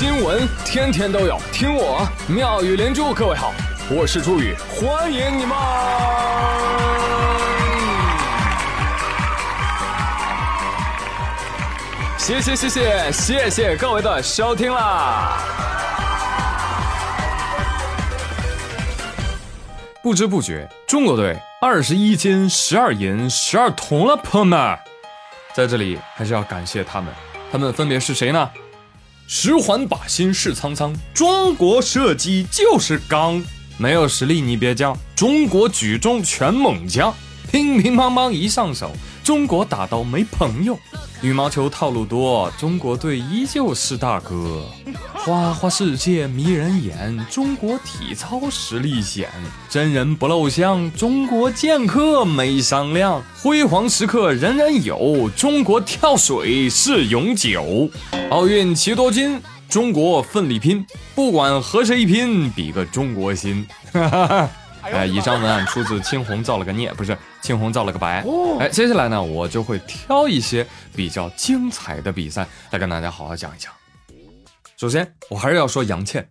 新闻天天都有，听我妙语连珠。各位好，我是朱宇，欢迎你们！谢谢谢谢谢谢各位的收听啦！不知不觉，中国队二十一金十二银十二铜了，朋友们，在这里还是要感谢他们，他们分别是谁呢？十环把心事沧桑，中国射击就是刚，没有实力你别犟，中国举重全猛将，乒乒乓乓一上手，中国打到没朋友。羽毛球套路多，中国队依旧是大哥。花花世界迷人眼，中国体操实力显。真人不露相，中国剑客没商量。辉煌时刻人人有，中国跳水是永久。奥运齐多金，中国奋力拼，不管和谁拼，比个中国心。哈哈哈。哎，以上文案出自青红造了个孽，不是青红造了个白。哎，接下来呢，我就会挑一些比较精彩的比赛来跟大家好好讲一讲。首先，我还是要说杨倩，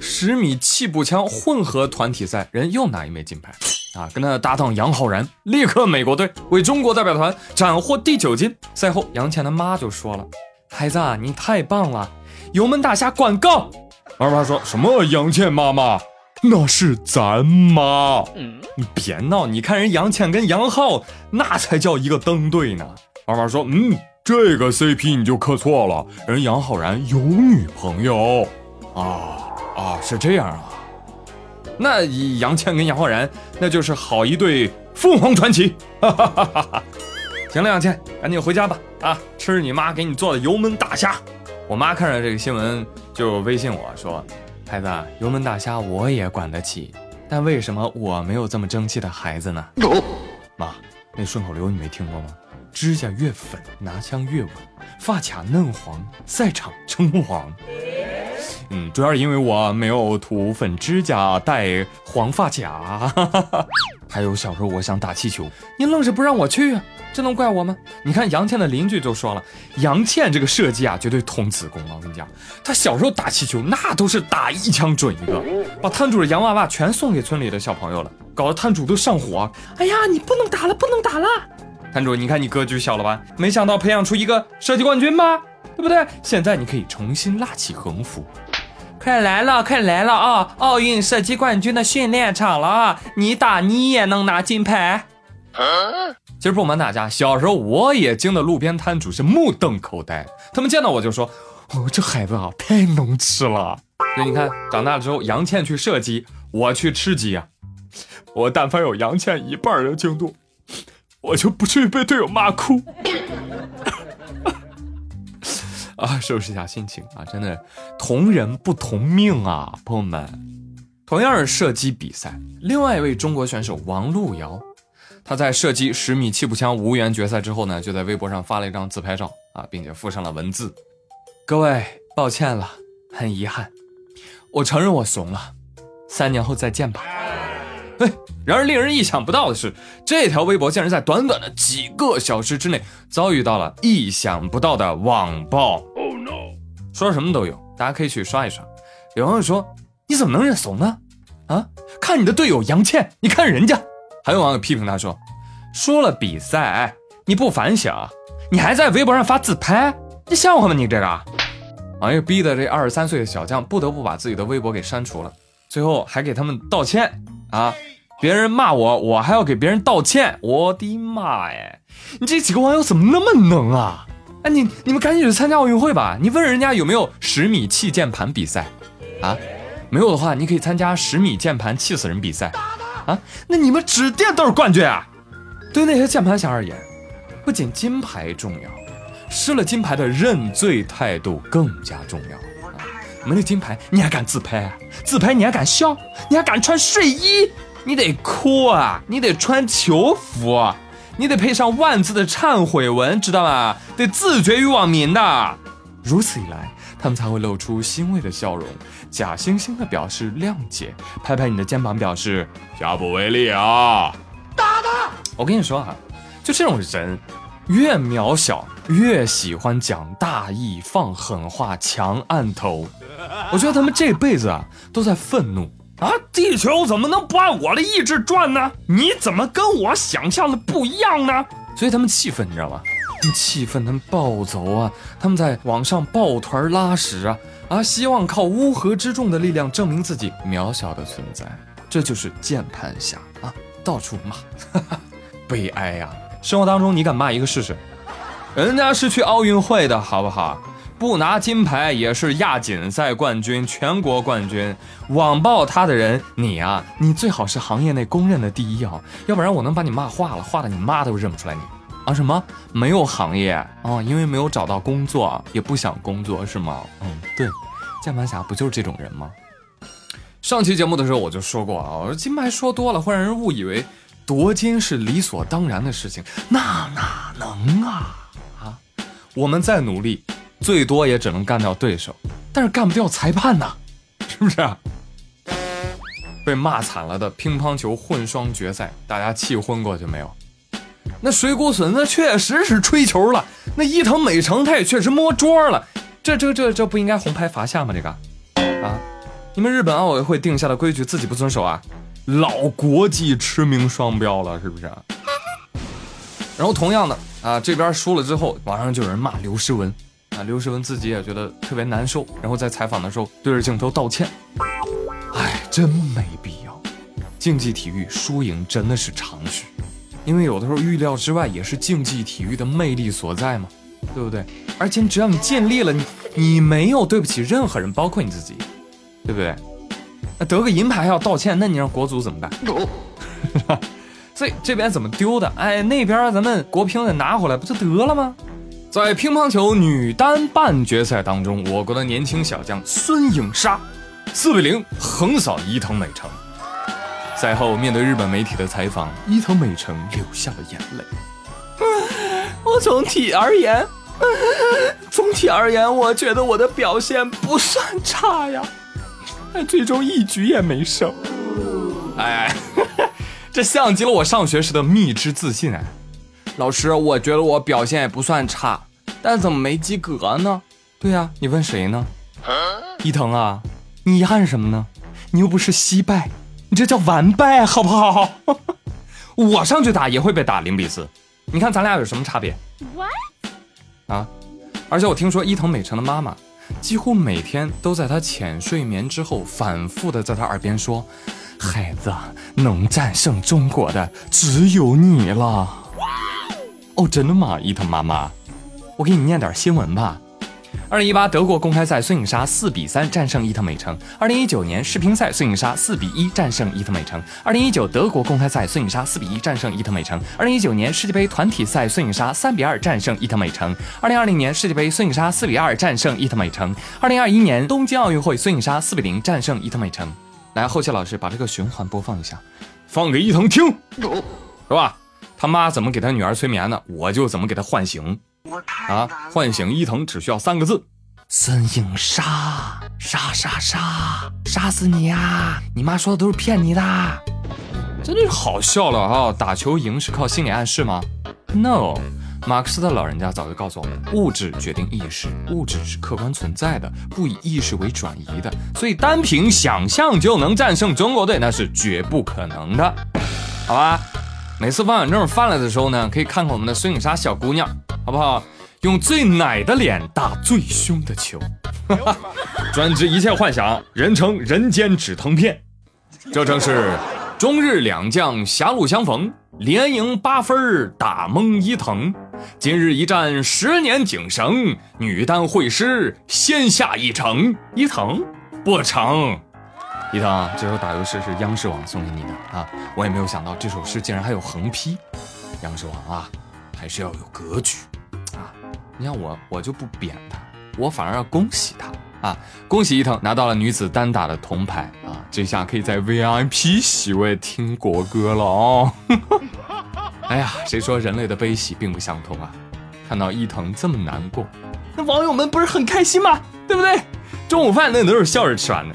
十米气步枪混合团体赛人又拿一枚金牌 啊，跟他的搭档杨浩然立刻美国队，为中国代表团斩获第九金。赛后，杨倩的妈就说了：“孩子，啊你太棒了，油焖大虾管够。”二妈说什么？杨倩妈妈。那是咱妈，你别闹！你看人杨倩跟杨浩，那才叫一个登对呢。二娃说：“嗯，这个 CP 你就磕错了，人杨浩然有女朋友啊啊，是这样啊。那杨倩跟杨浩然，那就是好一对凤凰传奇。哈哈哈哈哈。行了，杨倩，赶紧回家吧，啊，吃你妈给你做的油焖大虾。我妈看着这个新闻就微信我说。”孩子，油焖大虾我也管得起，但为什么我没有这么争气的孩子呢？妈，那顺口溜你没听过吗？指甲越粉，拿枪越稳；发卡嫩黄，赛场称王。嗯，主要是因为我没有涂粉指甲，戴黄发卡。还有小时候我想打气球，你愣是不让我去啊。这能怪我吗？你看杨倩的邻居就说了，杨倩这个射击啊，绝对童子功啊！我跟你讲，她小时候打气球，那都是打一枪准一个，把摊主的洋娃娃全送给村里的小朋友了，搞得摊主都上火。哎呀，你不能打了，不能打了！摊主，你看你格局小了吧？没想到培养出一个射击冠军吧？对不对？现在你可以重新拉起横幅，快来了，快来了啊！奥运射击冠军的训练场了啊！你打你也能拿金牌。其实不瞒大家，小时候我也惊得路边摊主是目瞪口呆。他们见到我就说：“哦，这孩子啊，太能吃了。”那你看，长大之后，杨倩去射击，我去吃鸡啊。我但凡有杨倩一半的精度，我就不至于被队友骂哭。啊，收拾一下心情啊，真的同人不同命啊，朋友们。同样是射击比赛，另外一位中国选手王璐瑶。他在射击十米气步枪无缘决赛之后呢，就在微博上发了一张自拍照啊，并且附上了文字：“各位，抱歉了，很遗憾，我承认我怂了，三年后再见吧。”哎，然而令人意想不到的是，这条微博竟然在短短的几个小时之内遭遇到了意想不到的网暴。说什么都有，大家可以去刷一刷。有网友说：“你怎么能认怂呢？啊，看你的队友杨倩，你看人家。”还有网友批评他说：“输了比赛你不反省，你还在微博上发自拍，你笑话吗？你这个！”网友逼得这二十三岁的小将不得不把自己的微博给删除了，最后还给他们道歉啊！别人骂我，我还要给别人道歉，我的妈呀！你这几个网友怎么那么能啊？哎，你你们赶紧去参加奥运会吧！你问人家有没有十米气键盘比赛啊？没有的话，你可以参加十米键盘气死人比赛。啊，那你们指定都是冠军啊！对那些键盘侠而言，不仅金牌重要，失了金牌的认罪态度更加重要。没了金牌，你还敢自拍？自拍你还敢笑？你还敢穿睡衣？你得哭啊！你得穿球服，你得配上万字的忏悔文，知道吗？得自绝于网民的。如此一来。他们才会露出欣慰的笑容，假惺惺的表示谅解，拍拍你的肩膀表示下不为例啊！打他！我跟你说啊，就这种人，越渺小越喜欢讲大义、放狠话、强按头。我觉得他们这辈子啊都在愤怒啊！地球怎么能不按我的意志转呢？你怎么跟我想象的不一样呢？所以他们气愤，你知道吗？他们气愤，他们暴走啊！他们在网上抱团拉屎啊！啊，希望靠乌合之众的力量证明自己渺小的存在。这就是键盘侠啊，到处骂，哈 哈悲哀呀！生活当中你敢骂一个试试？人家是去奥运会的好不好？不拿金牌也是亚锦赛冠军、全国冠军。网暴他的人，你啊，你最好是行业内公认的第一啊，要不然我能把你骂化了，化的你妈都认不出来你啊？什么？没有行业啊？因为没有找到工作，也不想工作是吗？嗯，对，键盘侠不就是这种人吗？上期节目的时候我就说过啊，我说金牌说多了会让人误以为。夺金是理所当然的事情，那哪能啊啊！我们再努力，最多也只能干掉对手，但是干不掉裁判呐，是不是？被骂惨了的乒乓球混双决赛，大家气昏过去没有？那水谷隼那确实是吹球了，那伊藤美诚他也确实摸桌了，这这这这不应该红牌罚下吗？这个啊，你们日本奥委会定下的规矩自己不遵守啊？老国际驰名双标了，是不是？然后同样的啊，这边输了之后，网上就有人骂刘诗雯啊，刘诗雯自己也觉得特别难受，然后在采访的时候对着镜头道歉。哎，真没必要。竞技体育输赢真的是常识，因为有的时候预料之外也是竞技体育的魅力所在嘛，对不对？而且只要你尽力了，你你没有对不起任何人，包括你自己，对不对？那得个银牌还要道歉，那你让国足怎么办？所以这边怎么丢的？哎，那边咱们国乒得拿回来不就得了吗？在乒乓球女单半决赛当中，我国的年轻小将孙颖莎四比零横扫伊藤美诚。赛后面对日本媒体的采访，伊藤美诚流下了眼泪。我总体而言，总体而言，我觉得我的表现不算差呀。但最终一局也没胜，哎，这像极了我上学时的蜜汁自信啊！老师，我觉得我表现也不算差，但怎么没及格呢？对呀，你问谁呢？伊藤啊，你遗憾什么呢？你又不是惜败，你这叫完败，好不好？我上去打也会被打零比四，你看咱俩有什么差别？What？啊！而且我听说伊藤美诚的妈妈。几乎每天都在他浅睡眠之后，反复的在他耳边说：“孩子，能战胜中国的只有你了。”哦，真的吗，伊藤妈妈？我给你念点新闻吧。二零一八德国公开赛，孙颖莎四比三战胜伊藤美诚。二零一九年世乒赛，孙颖莎四比一战胜伊藤美诚。二零一九德国公开赛，孙颖莎四比一战胜伊藤美诚。二零一九年世界杯团体赛，孙颖莎三比二战胜伊藤美诚。二零二零年世界杯，孙颖莎四比二战胜伊藤美诚。二零二一年东京奥运会，孙颖莎四比零战胜伊藤美诚。来，后期老师把这个循环播放一下，放给伊藤听，是吧？他妈怎么给他女儿催眠的，我就怎么给他唤醒。啊！唤醒伊藤只需要三个字：孙颖莎，杀杀杀，杀死你啊！你妈说的都是骗你的，真的是好笑了啊！打球赢是靠心理暗示吗？No，马克思的老人家早就告诉我们，物质决定意识，物质是客观存在的，不以意识为转移的，所以单凭想象就能战胜中国队，那是绝不可能的，好吧？每次望远镜翻来的时候呢，可以看看我们的孙颖莎小姑娘。好不好？用最奶的脸打最凶的球，专治一切幻想，人称人间止疼片。这正是中日两将狭路相逢，连赢八分打懵伊藤。今日一战十年井绳，女单会师先下一城。伊藤不成，伊藤啊，这首打油诗是央视网送给你的啊！我也没有想到这首诗竟然还有横批，央视网啊，还是要有格局啊。你看我，我就不贬他，我反而要恭喜他啊！恭喜伊藤拿到了女子单打的铜牌啊！这下可以在 VIP 席位听国歌了哦！哎呀，谁说人类的悲喜并不相通啊？看到伊藤这么难过，那网友们不是很开心吗？对不对？中午饭那都是笑着吃完的。